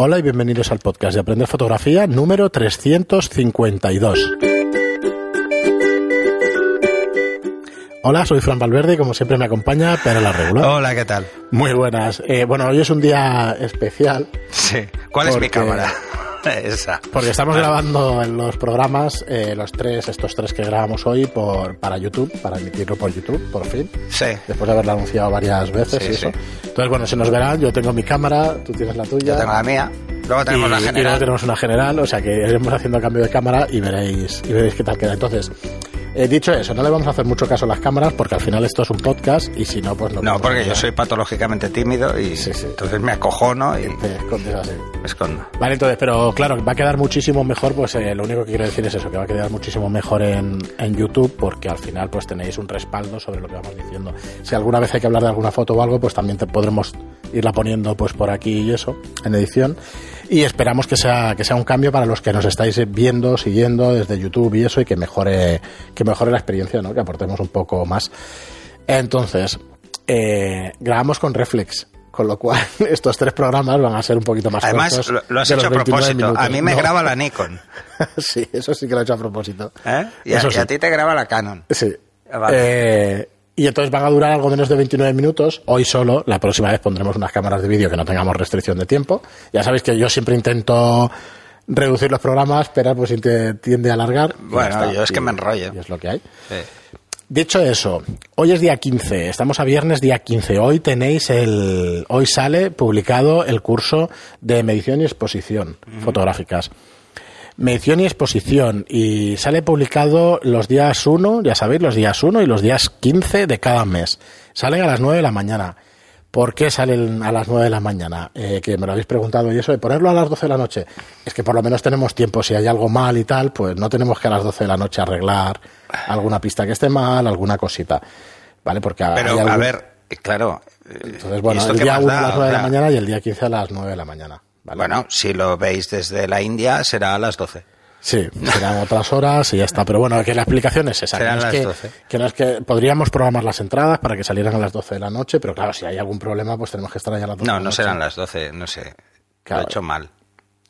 Hola y bienvenidos al podcast de Aprender Fotografía número 352. Hola, soy Fran Valverde y como siempre me acompaña Pere la Regular. Hola, ¿qué tal? Muy buenas. Eh, bueno, hoy es un día especial. Sí. ¿Cuál es mi cámara? Esa. Porque estamos grabando en los programas, eh, los tres, estos tres que grabamos hoy por, para YouTube, para emitirlo por YouTube, por fin. Sí. Después de haberlo anunciado varias veces Sí, y eso. sí. Entonces, bueno, se nos verán. Yo tengo mi cámara, tú tienes la tuya. Yo tengo la mía. Luego tenemos y, la y luego general. tenemos una general, o sea que iremos haciendo cambio de cámara y veréis, y veréis qué tal queda. Entonces, eh, dicho eso, no le vamos a hacer mucho caso a las cámaras porque al final esto es un podcast y si no, pues no. No, porque yo soy patológicamente tímido y Sí, sí. entonces me acojono y Te escondes así. me escondo. Vale, entonces, pero claro, va a quedar muchísimo mejor, pues eh, lo único que quiero decir es eso, que va a quedar muchísimo mejor en, en YouTube, porque al final pues tenéis un respaldo sobre lo que vamos diciendo. Si alguna vez hay que hablar de alguna foto o algo, pues también te podremos irla poniendo pues por aquí y eso, en edición. Y esperamos que sea, que sea un cambio para los que nos estáis viendo, siguiendo desde YouTube y eso, y que mejore, que mejore la experiencia, ¿no? Que aportemos un poco más. Entonces, eh, grabamos con Reflex. Con lo cual, estos tres programas van a ser un poquito más Además, lo, lo has hecho a 29 propósito. A minutos. mí me No. graba la Nikon. sí, eso sí que lo he hecho a propósito. ¿eh? Y, a, y sí. a ti te graba la Canon. Sí. Ah, vale. Eh, y entonces van a durar algo menos de 29 minutos. Hoy solo, la próxima vez pondremos unas cámaras de vídeo que no tengamos restricción de tiempo. Ya sabéis que yo siempre intento reducir los programas, pero pues tiende a alargar. Bueno, está. yo es que me enrollo. Y es lo que hay. Sí. Dicho eso, hoy es día 15, estamos a viernes día 15. Hoy tenéis el. Hoy sale publicado el curso de medición y exposición fotográficas. Medición y exposición. Y sale publicado los días 1, ya sabéis, los días 1 y los días 15 de cada mes. Salen a las 9 de la mañana. ¿Por qué salen a las 9 de la mañana? Eh, que me lo habéis preguntado y eso, de ponerlo a las 12 de la noche. Es que por lo menos tenemos tiempo. Si hay algo mal y tal, pues no tenemos que a las 12 de la noche arreglar alguna pista que esté mal, alguna cosita. ¿Vale? Porque Pero, algún- a ver, claro. eh, Entonces, ¿y bueno, el día más 1 a las 9 de la mañana y el día 15 a las 9 de la mañana. ¿Vale? Bueno, si lo veis desde la India, será a las 12. Sí, serán otras horas y ya está. Pero bueno, que la explicación es esa. Serán que no es las que, 12. que no es que podríamos programar las entradas para que salieran a las 12 de la noche, pero claro, si hay algún problema, pues tenemos que estar allá a las 12 de No, la no noche. serán las 12, no sé. Claro. Lo he hecho mal.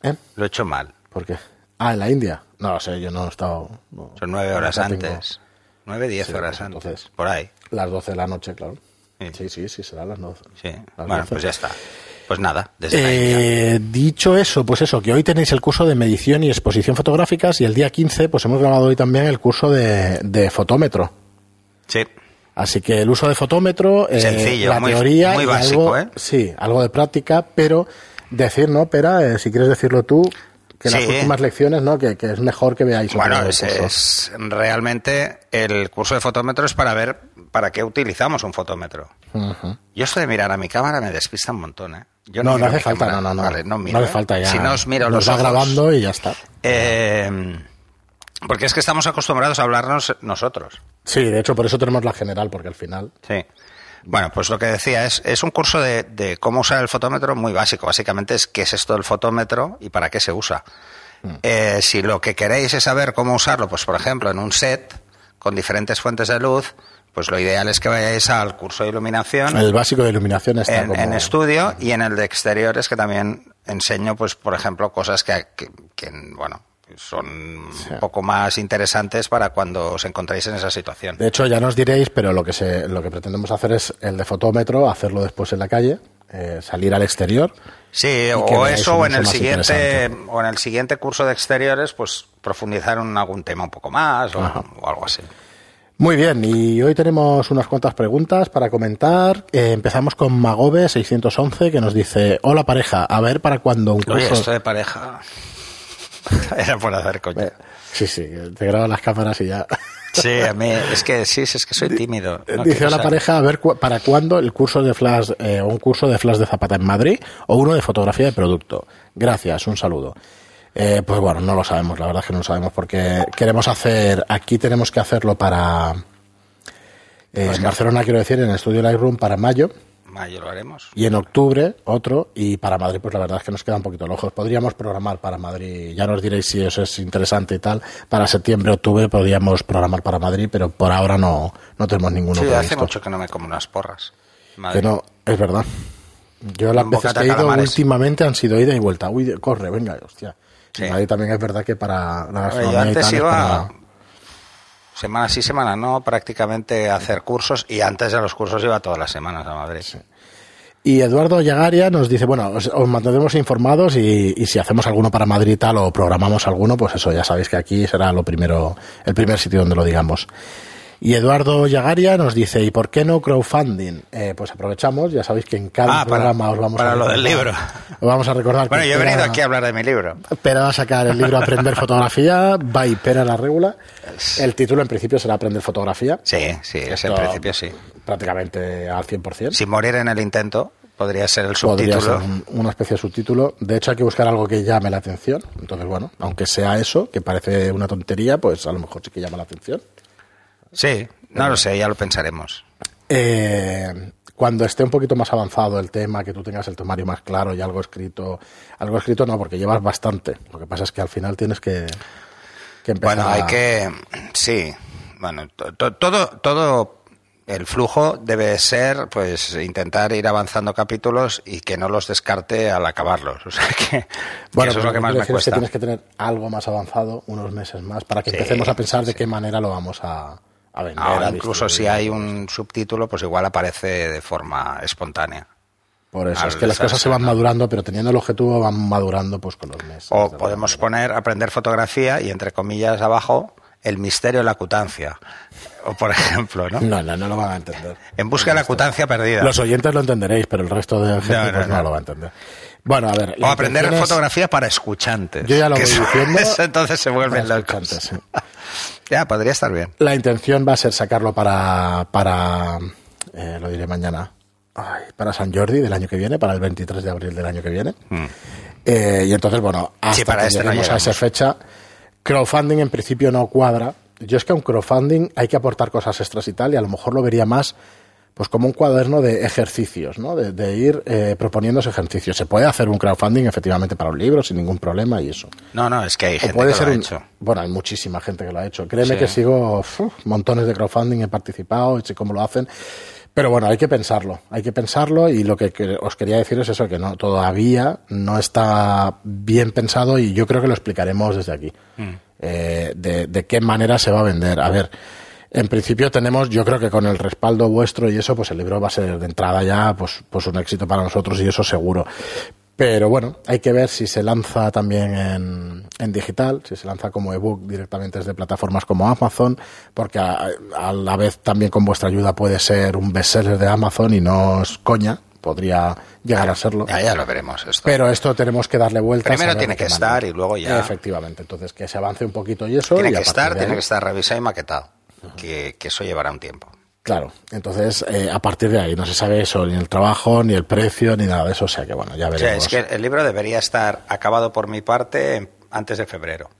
¿Eh? Lo he hecho mal. ¿Por qué? Ah, en la India. No lo sé, yo no he estado. no- Son nueve horas antes. Nueve, diez Sí, horas pues antes. entonces. Por ahí. Las 12 de la noche, claro. Sí. Sí, sí, sí, serán las 12. Sí. Las Bueno, 12. pues ya está. Pues nada, desde. Eh, dicho eso, pues eso, que hoy tenéis el curso de medición y exposición fotográficas y el día 15, pues hemos grabado hoy también el curso de, de fotómetro. Sí. Así que el uso de fotómetro, eh, Sencillo, la muy- teoría muy y básico, algo, ¿eh? sí, algo de práctica, pero decir, ¿no? Pera, eh, si quieres decirlo tú, que las Sí. últimas lecciones, ¿no? Que, que es mejor que veáis. Bueno, es, es- realmente el curso de fotómetro es para ver para qué utilizamos un fotómetro. Yo esto de mirar a mi cámara me despista un montón, ¿eh? Yo No, no, hace falta, cámara. no, no, no. Vale, no, miro, no hace ¿eh? falta ya. Si no os miro los va ojos, grabando y ya está. eh, porque es que estamos acostumbrados a hablarnos nosotros. Sí, de hecho, por eso tenemos la general, porque al final. Sí. Bueno, pues lo que decía es, es un curso de, de cómo usar el fotómetro muy básico. Básicamente es qué es esto del fotómetro y para qué se usa. Mm. Eh, si lo que queréis es saber cómo usarlo, pues por ejemplo en un set con diferentes fuentes de luz, pues lo ideal es que vayáis al curso de iluminación El básico de iluminación está en, como. en estudio y en el de exteriores que también enseño, pues por ejemplo, cosas que, que- que, bueno, son un poco más interesantes para cuando os encontráis en esa situación. De hecho, ya nos diréis, pero lo que se, lo que pretendemos hacer es el de fotómetro, hacerlo después en la calle, eh, salir al exterior. Sí, o eso, o en el siguiente, o en el siguiente curso de exteriores, pues profundizar en algún tema un poco más o algo así. Muy bien, y hoy tenemos unas cuantas preguntas para comentar. Eh, empezamos con Magobe 611 que nos dice, hola pareja, a ver para cuándo un Oye, curso... esto de pareja era por hacer coña. Eh, sí, sí, te graban las cámaras y ya. Sí, a mí es que sí, es que soy tímido. No dice a la pareja, a ver cu- para cuándo el curso de flash, eh, un curso de flash de Zapata en Madrid o uno de fotografía de producto. Gracias, un saludo. Eh, pues bueno, no lo sabemos, la verdad es que no lo sabemos porque queremos hacer, aquí tenemos que hacerlo para, eh, Pues en Barcelona quiero decir, en el estudio Lightroom para mayo Mayo lo haremos. y en octubre otro y para Madrid pues la verdad es que nos queda un poquito lejos. Podríamos programar para Madrid, ya nos diréis si eso es interesante y tal. Para septiembre, octubre podríamos programar para Madrid, pero por ahora no, no tenemos ninguno Sí, hace mucho que no me como unas porras. Que no, es verdad. Yo las veces que he ido calamares. últimamente han sido ida y vuelta. Uy, corre, venga, hostia. Sí. Ahí también es verdad que para la Yo gastronomía y antes tal iba para- semana sí, semana no, prácticamente a hacer cursos y antes de los cursos iba todas las semanas a Madrid. Y Eduardo Yagaria nos dice, bueno, os, os mantendremos informados y, y si hacemos alguno para Madrid y tal o programamos alguno, pues eso, ya sabéis que aquí será lo primero, el primer sitio donde lo digamos. Y Eduardo Yagaria nos dice, ¿y por qué no crowdfunding? Eh, pues aprovechamos, ya sabéis que en cada Ah, para- programa os vamos para a lo del libro. Os vamos a recordar Bueno, que yo he venido aquí a hablar de mi libro. Pera va a sacar el libro Aprender Fotografía, by Pera la Regula. El título en principio será Aprender Fotografía, Sí, sí, es en principio sí. prácticamente al 100%. Sin morir en el intento, podría ser el Podría subtítulo. ser un- una especie de subtítulo. De hecho, hay que buscar algo que llame la atención. Entonces, bueno, aunque sea eso, que parece una tontería, pues a lo mejor sí que llama la atención. Sí, no lo sé, ya lo pensaremos. Eh, cuando esté un poquito más avanzado el tema, que tú tengas el temario más claro y algo escrito, algo escrito no, porque llevas bastante. Lo que pasa es que al final tienes que, que empezar. Bueno, hay a- que. Sí, bueno, to- to- todo, todo el flujo debe ser, pues, intentar ir avanzando capítulos y que no los descarte al acabarlos. O sea que, Bueno, eso es lo que más me decir es que cuesta. tienes que tener algo más avanzado, unos meses más, para que Sí, empecemos a pensar de sí. qué manera lo vamos a, a vender. Ahora, a incluso si hay un subtítulo, pues igual aparece de forma espontánea. Por eso, al es que las cosas se van madurando, pero teniendo el objetivo van madurando pues con los meses. O de podemos poner aprender fotografía y entre comillas abajo el misterio de la cutancia. O por ejemplo, ¿no? No, no, no lo van a entender. En busca de la cutancia perdida. Los oyentes lo entenderéis, pero el resto de gente No, no, pues, no, no. lo va a entender. Bueno, a ver. O aprender fotografía para escuchantes. Yo ya lo voy eso- diciendo. entonces se vuelven para locos. escuchantes, sí. Ya, podría estar bien. La intención va a ser sacarlo para, para eh, lo diré mañana, Ay, para San Jordi del año que viene, para el 23 de abril del año que viene. Eh, y entonces, bueno, hasta Hmm. Sí, para que este no a esa fecha, crowdfunding en principio no cuadra. Yo es que a un crowdfunding hay que aportar cosas extras y tal, y a lo mejor lo vería más pues como un cuaderno de ejercicios, ¿no? De, de ir eh, proponiéndose ejercicios. Se puede hacer un crowdfunding efectivamente para un libro sin ningún problema y eso. No, no, es que hay gente puede que ser lo ha un- hecho. Bueno, hay muchísima gente que lo ha hecho. Créeme Sí. que sigo uf, montones de crowdfunding, he participado, sé cómo lo hacen. Pero bueno, hay que pensarlo, hay que pensarlo y lo que, que os quería decir es eso, que no todavía no está bien pensado y yo creo que lo explicaremos desde aquí. Mm. Eh, de, de qué manera se va a vender. A ver, en principio tenemos, yo creo que con el respaldo vuestro y eso, pues el libro va a ser de entrada ya pues, pues un éxito para nosotros y eso seguro. Pero bueno, hay que ver si se lanza también en, en digital, si se lanza como ebook directamente desde plataformas como Amazon, porque a, a la vez también con vuestra ayuda puede ser un bestseller de Amazon y no es coña, podría llegar a serlo. Ya, ya lo veremos esto. Pero esto tenemos que darle vueltas. Primero tiene que manera. estar y luego ya- Efectivamente, entonces que se avance un poquito y eso. tiene y que estar, tiene ahí- que estar revisado y maquetado. Que, que eso llevará un tiempo. Claro, entonces eh, a partir de ahí no se sabe eso, ni el trabajo, ni el precio, ni nada de eso, o sea que bueno, ya O sea, veremos. es que el libro debería estar acabado por mi parte en- antes de febrero.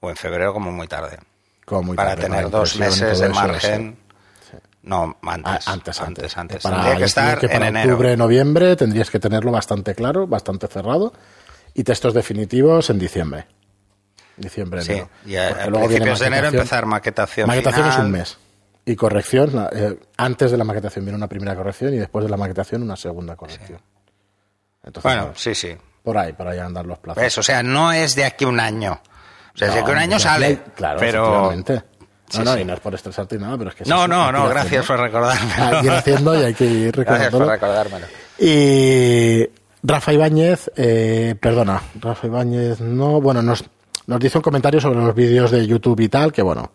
O en febrero como muy tarde. Como muy para tarde, tener dos meses de margen. No, Ah, antes. antes, antes, antes. Para, Tendría que estar que en para enero. octubre, noviembre tendrías que tenerlo bastante claro, bastante cerrado, y textos definitivos en diciembre. Diciembre, Sí, enero. y a, a luego principios de enero empezar maquetación. Maquetación es un mes. Y corrección, eh, antes de la maquetación viene una primera corrección y después de la maquetación una segunda corrección. Entonces, Bueno, sí, sí. por ahí, por ahí andan los plazos. ¿Ves? O sea, no es de aquí un año. O sea, No, que un año pues sale. hay- claro, pero. No, Sí, no, sí. y no es por estresarte ni nada, pero es que No, no, gracias haciendo. por recordármelo. Hay que ir haciendo y hay que ir Gracias por recordármelo. Y Rafa Ibáñez, eh, perdona, Rafa Ibáñez, no, bueno, nos, nos dice un comentario sobre los vídeos de YouTube y tal, que bueno,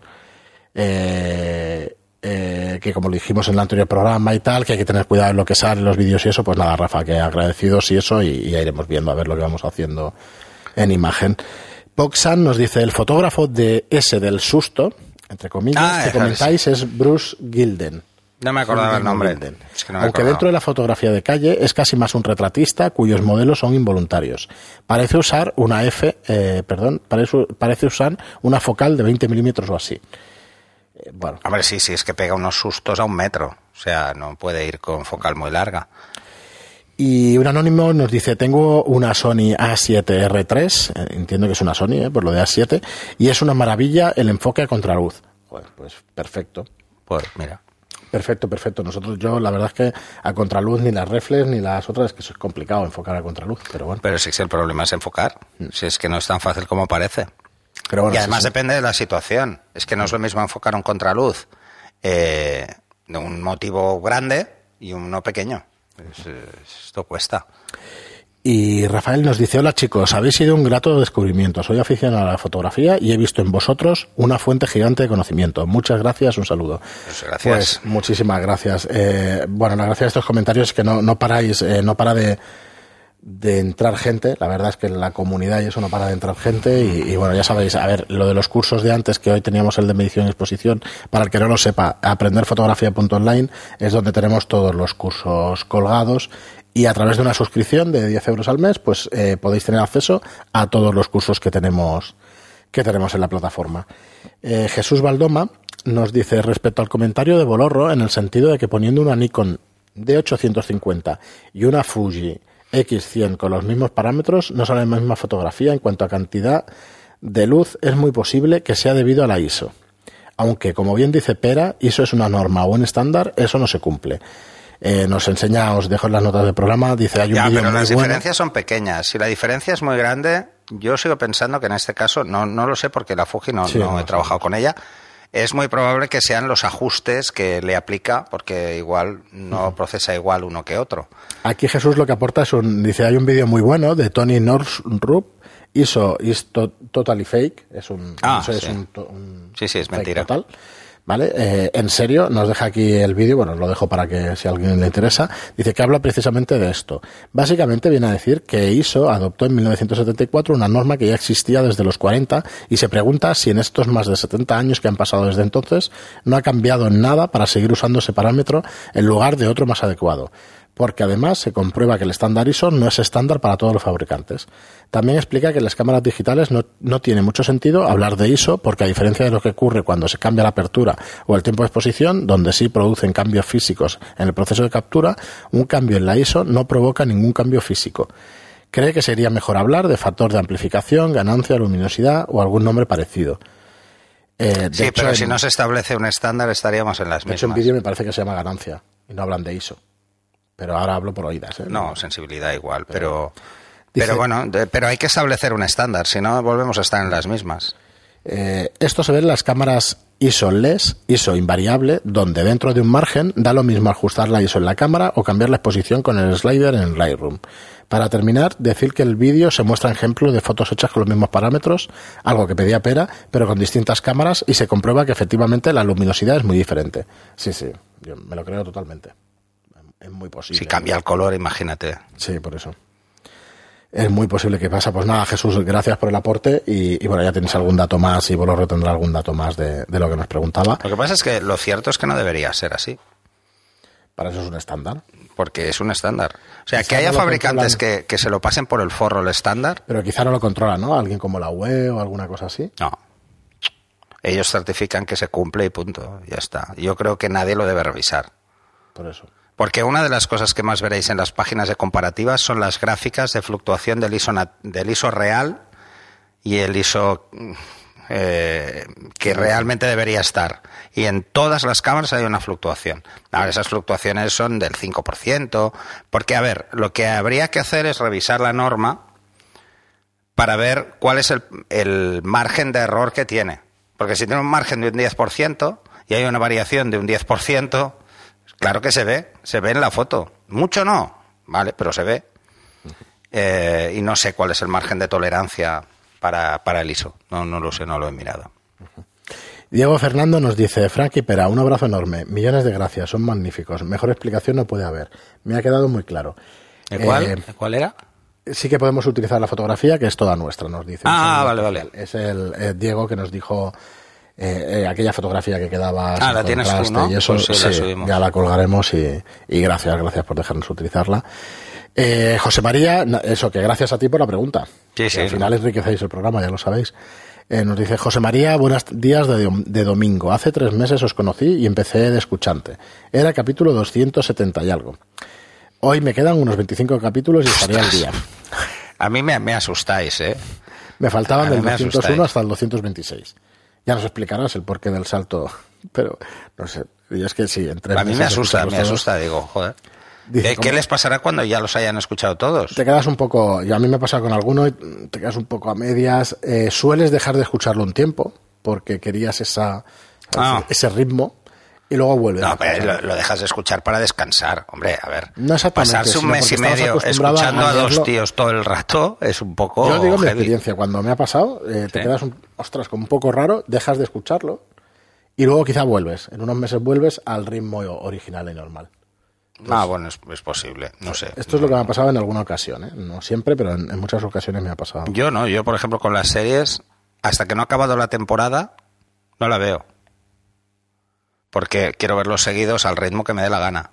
eh, eh, que como lo dijimos en el anterior programa y tal, que hay que tener cuidado en lo que sale en los vídeos y eso, pues nada, Rafa, que agradecidos y eso, y, y ya iremos viendo a ver lo que vamos haciendo en imagen. Poxan nos dice, el fotógrafo de ese del susto, entre comillas, Ah, que comentáis es Bruce Gilden. No me acordaba el nombre. Gilden. Es que no me Aunque dentro de la fotografía de calle es casi más un retratista cuyos modelos son involuntarios. Parece usar una F, eh, perdón, parece, parece usar una focal de 20 milímetros o así. Eh, bueno, Hombre, sí, sí, es que pega unos sustos a un metro. O sea, no puede ir con focal muy larga. Y un anónimo nos dice, tengo una Sony A7R3, eh, entiendo que es una Sony, eh, por lo de A7, y es una maravilla el enfoque a contraluz. Pues perfecto. Pues mira. Perfecto, perfecto. Nosotros, yo, la verdad es que a contraluz ni las reflex ni las otras, es que es complicado enfocar a contraluz, pero bueno. Pero sí que el problema es enfocar. Mm. Si es que no es tan fácil como parece. Pero bueno, y además depende de la situación. Es que no es lo mismo enfocar un contraluz eh, de un motivo grande y uno pequeño. esto cuesta. Y Rafael nos dice, hola chicos, habéis sido un grato descubrimiento. Soy aficionado a la fotografía y he visto en vosotros una fuente gigante de conocimiento. Muchas gracias, un saludo. Pues gracias. Pues muchísimas gracias. Eh, bueno, la gracia de estos comentarios es que no, no paráis, eh, no para de, de entrar gente. La verdad es que en la comunidad y eso no para de entrar gente. Y, bueno, ya sabéis, a ver, lo de los cursos de antes, que hoy teníamos el de medición y exposición, para el que no lo sepa, aprenderfotografía.online es donde tenemos todos los cursos colgados y a través de una suscripción de 10 euros al mes, pues eh, podéis tener acceso a todos los cursos que tenemos, que tenemos en la plataforma. Eh, Jesús Valdoma nos dice respecto al comentario de Bolorro, en el sentido de que poniendo una Nikon D850 y una Fuji X100 con los mismos parámetros, no sale la misma fotografía en cuanto a cantidad de luz, es muy posible que sea debido a la ISO. Aunque, como bien dice Pera, ISO es una norma o un estándar, eso no se cumple. Eh, nos enseña, os dejo las notas del programa, dice hay un ya, pero las diferencias son pequeñas. Si la diferencia es muy grande, yo sigo pensando que en este caso, no, no lo sé porque la Fuji no, no he trabajado con ella, es muy probable que sean los ajustes que le aplica, porque igual no procesa igual uno que otro. Aquí Jesús lo que aporta es un, dice, hay un vídeo muy bueno de Tony Northrup, hizo is totally fake, es un, ah, sí. es un, sí, sí, es mentira. Total. ¿Vale? Eh, en serio, nos deja aquí el vídeo, bueno, lo dejo para que si a alguien le interesa, dice que habla precisamente de esto. Básicamente viene a decir que ISO adoptó en 1974 una norma que ya existía desde los 40 y se pregunta si en estos más de 70 años que han pasado desde entonces no ha cambiado en nada para seguir usando ese parámetro en lugar de otro más adecuado porque además se comprueba que el estándar ISO no es estándar para todos los fabricantes. También explica que en las cámaras digitales no, no, tiene mucho sentido hablar de ISO porque a diferencia de lo que ocurre cuando se cambia la apertura o el tiempo de exposición, donde sí producen cambios físicos en el proceso de captura, un cambio en la ISO no provoca ningún cambio físico. Cree que sería mejor hablar de factor de amplificación, ganancia, luminosidad o algún nombre parecido. Eh, sí, pero si no se establece un estándar estaríamos en las de mismas. hecho, en vídeo me parece que se llama ganancia y no hablan de ISO pero ahora hablo por oídas. ¿eh? No, sensibilidad igual, pero, pero, bueno, pero hay que establecer un estándar, si no volvemos a estar en las mismas. Eh, esto se ve en las cámaras ISO LES, ISO invariable, donde dentro de un margen da lo mismo ajustar la ISO en la cámara o cambiar la exposición con el slider en Lightroom. Para terminar, decir que el vídeo se muestra ejemplos de fotos hechas con los mismos parámetros, algo que pedía Pera, pero con distintas cámaras y se comprueba que efectivamente la luminosidad es muy diferente. Sí, sí, yo me lo creo totalmente es muy posible. Si cambia el color, imagínate. Sí, por eso. Es muy posible que pasa. Pues nada, Jesús, gracias por el aporte y, bueno, ya tienes algún dato más y Bolorro tendrá algún dato más de, lo que nos preguntaba. Lo que pasa es que lo cierto es que no debería ser así. Para eso es un estándar. Porque es un estándar. O sea, que haya fabricantes que, que, se lo pasen por el forro el estándar. Pero quizá no lo controla, ¿no? Alguien como la UE o alguna cosa así. No. Ellos certifican que se cumple y punto. Ya está. Yo creo que nadie lo debe revisar. Por eso. Porque una de las cosas que más veréis en las páginas de comparativas son las gráficas de fluctuación del ISO, del ISO real y el ISO eh, que realmente debería estar. Y en todas las cámaras hay una fluctuación. Ahora, esas fluctuaciones son del 5%, porque, a ver, lo que habría que hacer es revisar la norma para ver cuál es el, el margen de error que tiene. Porque si tiene un margen de un 10% y hay una variación de un 10%, Claro que se ve, se ve en la foto. Mucho no, ¿vale? Pero se ve. Eh, y no sé cuál es el margen de tolerancia para, para el ISO. No, no lo sé, no lo he mirado. Diego Fernando nos dice, Frankie Pera, un abrazo enorme, millones de gracias, son magníficos, mejor explicación no puede haber. Me ha quedado muy claro. cuál? Eh, ¿Cuál era? Sí que podemos utilizar la fotografía, que es toda nuestra, nos dice. Ah, vale, vale. Es el eh, Diego que nos dijo eh, eh, aquella fotografía que quedaba ah, la tienes tú, ¿no? y eso pues ya la colgaremos y, gracias, gracias por dejarnos utilizarla. Eh, José María, eso que gracias a ti por la pregunta. Sí. Al final enriquecéis el programa, ya lo sabéis. nos dice José María, buenos días de, de, domingo. Hace tres meses os conocí y empecé de escuchante. Era capítulo 270 y algo. Hoy me quedan unos 25 capítulos y estaré al día. A mí me, me asustáis, ¿eh? Me faltaban del 201 hasta el 226. Ya nos explicarás el porqué del salto, pero no sé. Y es que sí, entre A mí me asusta, me todos, asusta, digo, joder. Dice, Eh, ¿Qué les pasará cuando ya los hayan escuchado todos? Te quedas un poco, y a mí me ha pasado con alguno, y te quedas un poco a medias. Eh, sueles dejar de escucharlo un tiempo porque querías esa, Ah. ese ritmo y luego vuelves. No, pero lo, lo dejas de escuchar para descansar. Hombre, a ver. No exactamente, Pasarse un mes y medio a escuchando a, dos tíos todo el rato es un poco. Yo digo mi heavy. experiencia, cuando me ha pasado, eh, te Sí. quedas, un, ostras, como un poco raro, dejas de escucharlo y luego quizá vuelves. En unos meses vuelves al ritmo original y normal. Ah, bueno, es, es posible. No sé. Esto es lo que me ha pasado en alguna ocasión, ¿eh? no siempre, pero en, en muchas ocasiones me ha pasado. Yo no, yo por ejemplo con las series, hasta que no ha acabado la temporada, no la veo. Porque quiero verlos seguidos al ritmo que me dé la gana.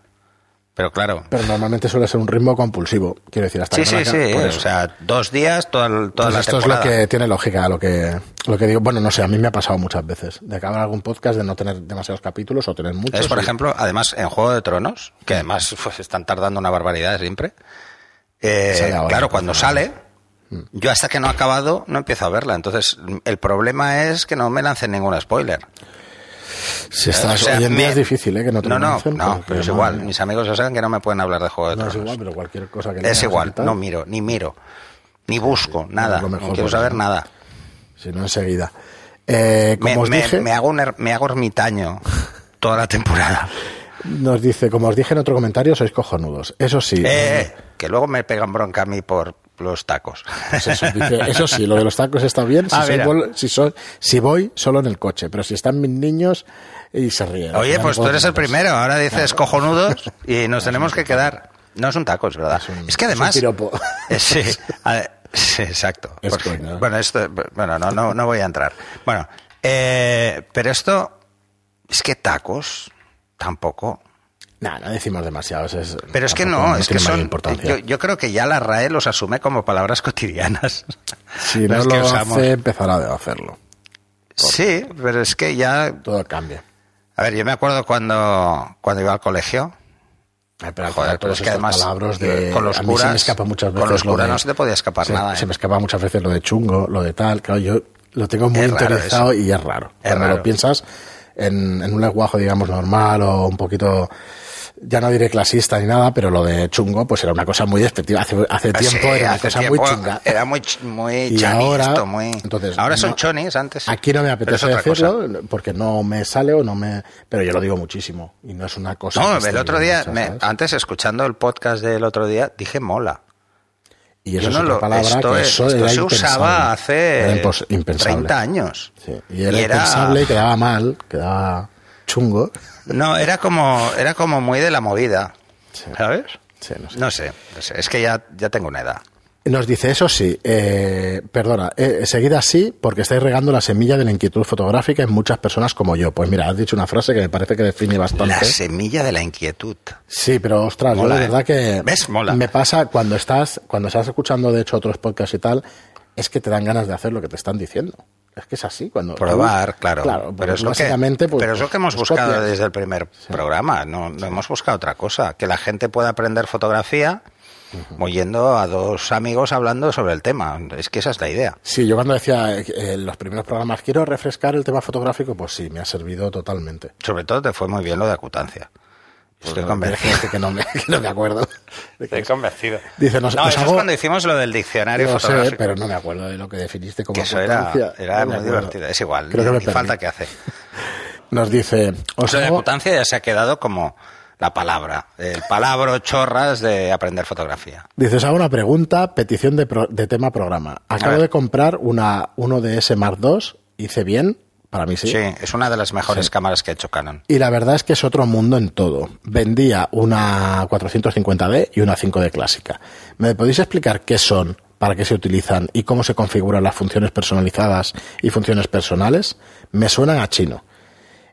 Pero claro. Pero normalmente suele ser un ritmo compulsivo, quiero decir, hasta Sí, que no sí, sí. pues- o sea, dos días, toda, toda Pues la esto temporada. es lo que tiene lógica, lo que, lo que digo. Bueno, no sé, a mí me ha pasado muchas veces. De acabar algún podcast, de no tener demasiados capítulos o tener muchos. Es, por y- ejemplo, además, en Juego de Tronos, que además pues, están tardando una barbaridad siempre. eh, claro, cuando sale, yo hasta que no ha acabado no empiezo a verla. Entonces, el problema es que no me lancen ningún spoiler. Si estás, O sea, hoy en me- día es difícil, ¿eh? Que no te no, lo no, no, pero es igual. mía. Mis amigos ya saben que no me pueden hablar de Juego de No es Tronos. igual, pero cualquier cosa que es igual, no miro, ni miro, ni busco, nada. lo mejor no quiero saber nada. Si no, enseguida. Eh, como Me, os me- dije, me hago un er- me hago ermitaño toda la temporada. nos dice, como os dije en otro comentario, sois cojonudos. Eso sí. Eh, eh, que luego me pegan bronca a mí por los tacos. Pues eso, dice, eso sí, lo de los tacos está bien si, Ah, soy si, soy- si voy solo en el coche, pero si están mis niños y se ríen. Oye, pues tú eres el primero. Ahora dices cojonudos y nos tenemos que quedar. No es un taco, es verdad. Es un- Es que es un además. piropo. Eh, sí, a- sí, exacto. Es Porque- coña. bueno, esto, bueno, no, no, no voy a entrar. Bueno, eh, pero esto es que tacos tampoco. No, no decimos demasiado. es- Pero es que no, es que son. Yo, yo creo que ya la RAE los asume como palabras cotidianas. si no lo que hace, empezará a hacerlo. Sí, pero es que ya. Todo cambia. A ver, yo me acuerdo cuando, cuando iba al colegio. Ay, pero Joder, es que además palabras de, con los mí se curas- me escapa muchas veces con los lo curas de- no se te podía escapar se, nada, se ¿eh? me escapa muchas veces lo de chungo, lo de tal, claro, yo lo tengo muy eso. y es raro. Es Cuando raro. lo piensas en, en un lenguaje, digamos, normal o un poquito, ya no diré clasista ni nada, pero lo de chungo, pues era una cosa muy despectiva. Hace, hace Sí, tiempo era una cosa tiempo muy chunga. Era muy, ch- muy Y ahora, esto, muy... entonces, ahora son no- chonis, antes. Aquí no me apetece otra cosa. decirlo porque no me sale o no me... Pero yo lo digo muchísimo y no es una cosa... No, el otro día, antes escuchando el podcast del otro día, dije mola. Y eso es lo, palabra esto que es- eso esto era se usaba hace Era impos- impensable. 30 años. Sí, Y era Y era- impensable, quedaba mal, quedaba chungo. No, era como, era como muy de la movida, ¿sabes? Sí, no sé. No sé, no sé, es que ya, ya tengo una edad. Nos dice, eso sí, eh, perdona, eh, seguid así porque estáis regando la semilla de la inquietud fotográfica en muchas personas como yo. Pues mira, has dicho una frase que me parece que define bastante. La semilla de la inquietud. Sí, pero ostras, Mola, yo de ¿eh? verdad que ¿Ves? Mola. me pasa cuando estás cuando estás escuchando de hecho otros podcasts y tal, es que te dan ganas de hacer lo que te están diciendo. Es que es así cuando Probar, claro. Claro, pero es, lo que, pues, pero es lo que hemos buscado copias. desde el primer programa. No, no hemos buscado otra cosa. Que la gente pueda aprender fotografía oyendo a dos amigos hablando sobre el tema. Es que esa es la idea. Sí, yo cuando decía eh, en los primeros programas quiero refrescar el tema fotográfico, pues sí, me ha servido totalmente. Sobre todo te fue muy bien lo de acutancia. Estoy Pues, convencido. que no me, que no me acuerdo. Estoy convencido. Dice, nos- no, os eso hago- es cuando hicimos lo del diccionario Lo sé, pero no me acuerdo de lo que definiste como que eso era, era No muy divertido. Es igual, Creo que ni- falta que hace. Nos dice, os hago- acutancia ya se ha quedado como la palabra, el palabra chorras de aprender fotografía. Dice, os hago una pregunta, petición de, pro- de tema programa. Acabo de comprar una 1DS Mark II, hice bien, para mí sí. Sí, es una de las mejores cámaras que ha hecho Canon. Y la verdad es que es otro mundo en todo. Vendía una 450D y una 5D clásica. ¿Me podéis explicar qué son, para qué se utilizan y cómo se configuran las funciones personalizadas y funciones personales? Me suenan a chino.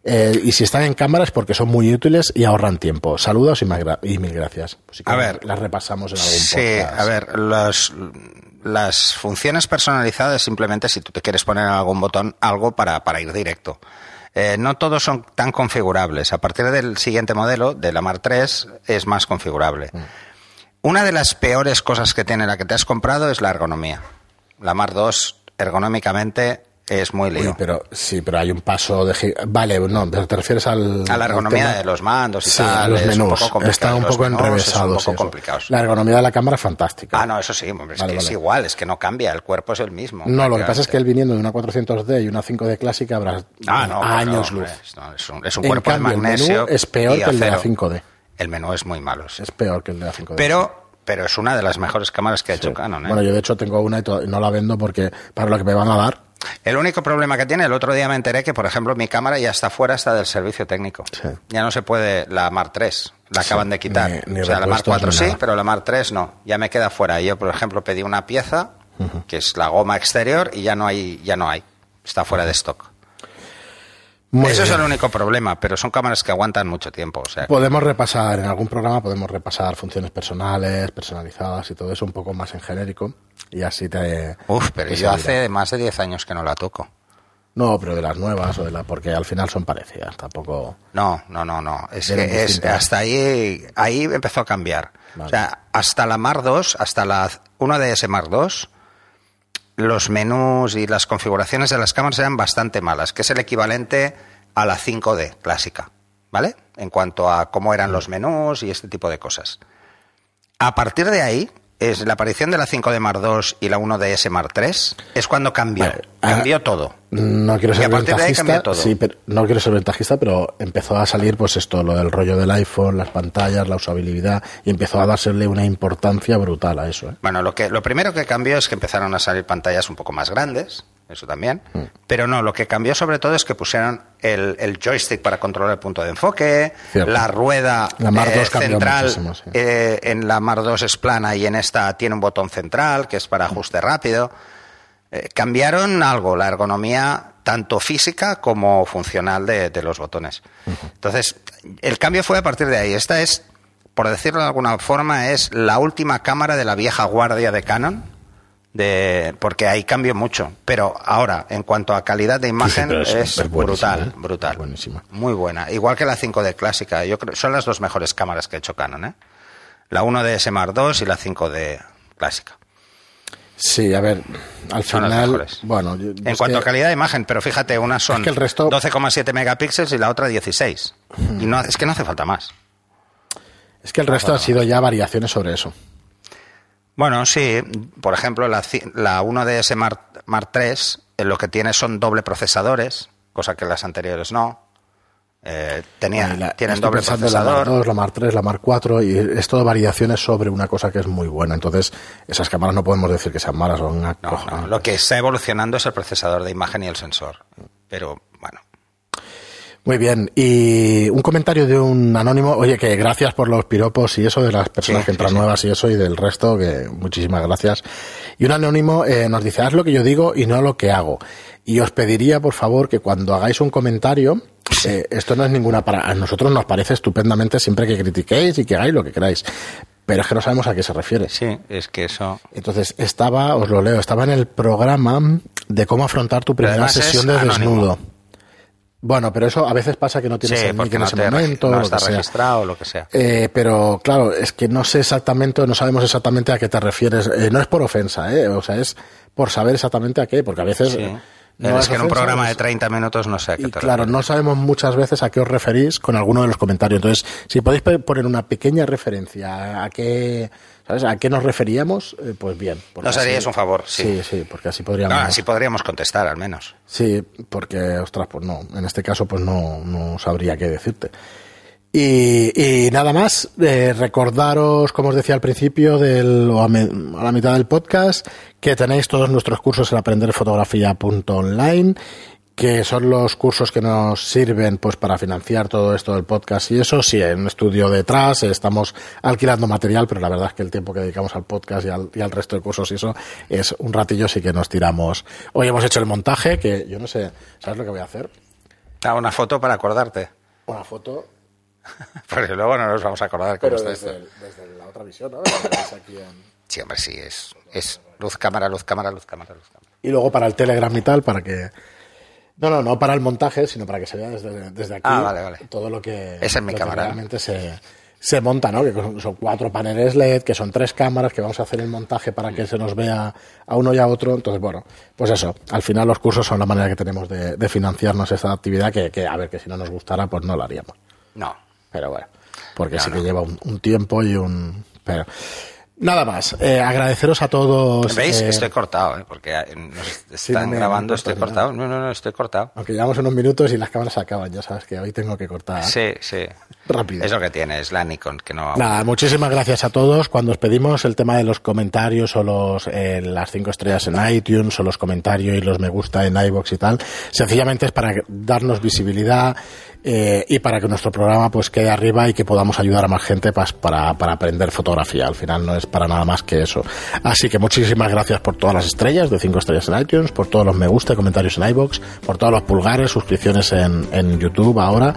Eh, y si están en cámara es porque son muy útiles y ahorran tiempo. Saludos y, mil gracias. Pues A ver. las repasamos en algún Sí, podcast. a ver, los- las funciones personalizadas simplemente si tú te quieres poner en algún botón algo para, para ir directo. Eh, no todos son tan configurables. A partir del siguiente modelo, de la Mar 3, es más configurable. Mm. Una de las peores cosas que tiene la que te has comprado es la ergonomía. La Mar 2, ergonómicamente, es muy lío. Uy, pero sí, pero hay un paso de vale, no, pero te refieres al a la ergonomía de los mandos y Sí, tal. a los es menús. un poco. Está un poco enrevesado. son un sí, poco complicados. La ergonomía de la cámara es fantástica. Ah, no, eso sí, hombre, es Vale, que es vale. igual, es que no cambia, el cuerpo es el mismo. No, lo que pasa es que él viniendo de una 400D y una 5D clásica habrá Ah, no, no, años hombre, luz. no, es un, es un cuerpo cambio, de el menú magnesio. es peor que el de la acero. 5D. El menú es muy malo, sí. Es peor que el de la 5D. Pero, pero es una de las mejores cámaras que ha hecho Canon. ¿eh? Bueno, yo de hecho tengo una y no la vendo porque para lo que me van a dar. El único problema que tiene, el otro día me enteré que, por ejemplo, mi cámara ya está fuera hasta del servicio técnico. Sí. Ya no se puede la Mar 3, la Sí, acaban de quitar. ni- ni o sea, la Mar repuestos 4 ni sí, nada. pero la Mar 3 no, ya me queda fuera. Yo, por ejemplo, pedí una pieza, que es la goma exterior, y ya no hay, ya no hay. Está fuera de stock. Muy Eso es el único problema, pero son cámaras que aguantan mucho tiempo. O sea, Podemos repasar, en algún programa podemos repasar funciones personales, personalizadas y todo eso un poco más en genérico. Y así te. Uf, pero te yo servirá. hace más de 10 años que no la toco. No, pero de las nuevas o de la. Porque al final son parecidas, tampoco. No, no, no, no. Es que es, hasta ahí, ahí empezó a cambiar. Vale. O sea, hasta la Mar 2, hasta la 1DS Mar 2, los menús y las configuraciones de las cámaras eran bastante malas, que es el equivalente a la 5D clásica, ¿vale? En cuanto a cómo eran los menús y este tipo de cosas. A partir de ahí, es la aparición de la 5D Mar 2 y la 1DS Mar 3, es cuando cambió. Vale, Cambió ah, todo. No quiero ser de ventajista. todo. Sí, pero no quiero ser ventajista, pero empezó a salir, pues esto, lo del rollo del iPhone, las pantallas, la usabilidad, y empezó a dársele una importancia brutal a eso. ¿eh? Bueno, lo, que, lo primero que cambió es que empezaron a salir pantallas un poco más grandes, eso también. Mm. Pero no, lo que cambió sobre todo es que pusieron el, el joystick para controlar el punto de enfoque, Cierto. la rueda La Mar eh, 2 cambió central. sí. eh, en la Mar 2 es plana y en esta tiene un botón central que es para ajuste rápido. Eh, cambiaron algo, la ergonomía tanto física como funcional de, de los botones. Entonces, el cambio fue a partir de ahí. Esta es, por decirlo de alguna forma, es la última cámara de la vieja guardia de Canon. De, porque ahí cambió mucho. Pero ahora, en cuanto a calidad de imagen, pero es es, brutal, ¿eh? brutal. Buenísima. Muy buena. Igual que la 5D clásica. Yo creo, son las dos mejores cámaras que ha hecho Canon, ¿eh? La 1DS Mark II y la 5D clásica. Sí, a ver, al Son final. Bueno, yo- En es cuanto que- a calidad de imagen, pero fíjate, una son que el resto- 12,7 megapíxeles y la otra 16. Y no, es que no hace falta más. Es que el resto han sido ya variaciones sobre eso. Bueno, sí, por ejemplo, la, la 1DS Mark, Mark III eh, lo que tiene son doble procesadores, cosa que las anteriores no. Eh, tenía, Y la- tienen doble en la procesador. Mar 2, la Mar 3, la Mar 4 y es todo variaciones sobre una cosa que es muy buena. Entonces, esas cámaras no podemos decir que sean malas o una No, no, lo que está evolucionando es el procesador de imagen y el sensor. Pero bueno, Muy bien. Y un comentario de un anónimo, oye, que gracias por los piropos y eso de las personas Sí, que entran sí, sí. nuevas y eso y del resto, que muchísimas gracias. Y un anónimo eh, nos dice, haz lo que yo digo y no lo que hago. Y os pediría, por favor, que cuando hagáis un comentario, eh, esto no es ninguna para... A nosotros nos parece estupendamente siempre que critiquéis y que hagáis lo que queráis. Pero es que no sabemos a qué se refiere. sí, es que eso. Entonces, estaba, os lo leo, estaba en el programa de cómo afrontar tu primera sesión de anónimo. Bueno, pero eso a veces pasa que no tienes Sí, el en no, ese te momento. no está registrado o lo que sea. Eh, pero claro, es que no sé exactamente, no sabemos exactamente a qué te refieres. Eh, no es por ofensa, ¿eh? O sea, es por saber exactamente a qué, porque a veces. Sí. eh, es que en un programa de es- 30 minutos no sé a qué y te claro, refieres. no sabemos muchas veces a qué os referís con alguno de los comentarios. Entonces, si podéis poner una pequeña referencia a qué, ¿sabes? A qué nos referíamos, eh, pues bien. Nos así- haríais un favor, sí. Sí, sí, porque así podríamos. No, así podríamos contestar al menos. Sí, porque, ostras, pues no, en este caso pues no, no sabría qué decirte. Y, y nada más, eh, recordaros, como os decía al principio, del, o a, me- a la mitad del podcast, que tenéis todos nuestros cursos en aprenderfotografía.online, que son los cursos que nos sirven pues para financiar todo esto del podcast y eso, sí, en un estudio detrás, estamos alquilando material, pero la verdad es que el tiempo que dedicamos al podcast y al, y al resto de cursos y eso es un ratillo sí que nos tiramos. Hoy hemos hecho el montaje, que yo no sé, ¿sabes lo que voy a hacer? Da una foto para acordarte. Una foto, Porque luego no nos vamos a acordar cómo pero está desde, esto. desde la otra visión, ¿no? Aquí en- Sí, hombre, sí, es, es luz, cámara, luz, cámara, luz, cámara, luz, cámara. Y luego para el Telegram y tal, para que... No, no, no para el montaje, sino para que se vea desde, desde aquí Ah, vale, vale. todo lo que, Esa es mi lo que cámara, ¿no? realmente se, se monta, ¿no? Que son cuatro paneles LED, que son tres cámaras, que vamos a hacer el montaje para que se nos vea a uno y a otro. Entonces, bueno, pues eso. Al final los cursos son la manera que tenemos de, financiarnos esta actividad que, a ver, que si no nos gustara, pues no la haríamos. No. Pero bueno, porque sí que lleva un, un tiempo y un... Pero, Nada más. Eh, agradeceros a todos. ¿Veis? Eh, estoy cortado, ¿eh? porque nos están grabando, estoy cortado. No, no, no, estoy cortado. Aunque llevamos unos minutos y las cámaras se acaban, ya sabes que hoy tengo que cortar. Sí, sí. Rápido. Es lo que tiene, es la Nikon, que no... Nada, muchísimas gracias a todos. Cuando os pedimos el tema de los comentarios o los, eh, las cinco estrellas en iTunes o los comentarios y los me gusta en iBox y tal, sencillamente es para darnos visibilidad eh, y para que nuestro programa pues quede arriba y que podamos ayudar a más gente para, para aprender fotografía. Al final no es para nada más que eso. Así que muchísimas gracias por todas las estrellas de 5 estrellas en iTunes, por todos los me gusta, comentarios en iBox, por todos los pulgares, suscripciones en, en YouTube ahora.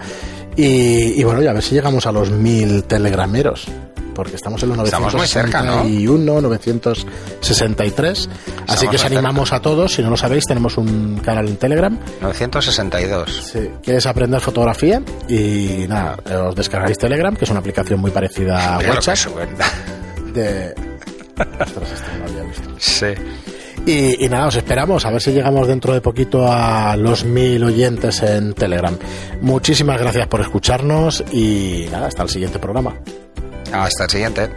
Y, y, bueno, ya a ver si llegamos a los mil telegrameros porque estamos en los 961, 963. Así que os animamos a todos, si no lo sabéis, tenemos un canal en Telegram. 962. Sí, quieres aprender fotografía y nada, os descargáis Telegram, que es una aplicación muy parecida a WhatsApp. De... Sí. Y, nada, os esperamos a ver si llegamos dentro de poquito a los mil oyentes en Telegram. Muchísimas gracias por escucharnos y nada, hasta el siguiente programa. Hasta el siguiente.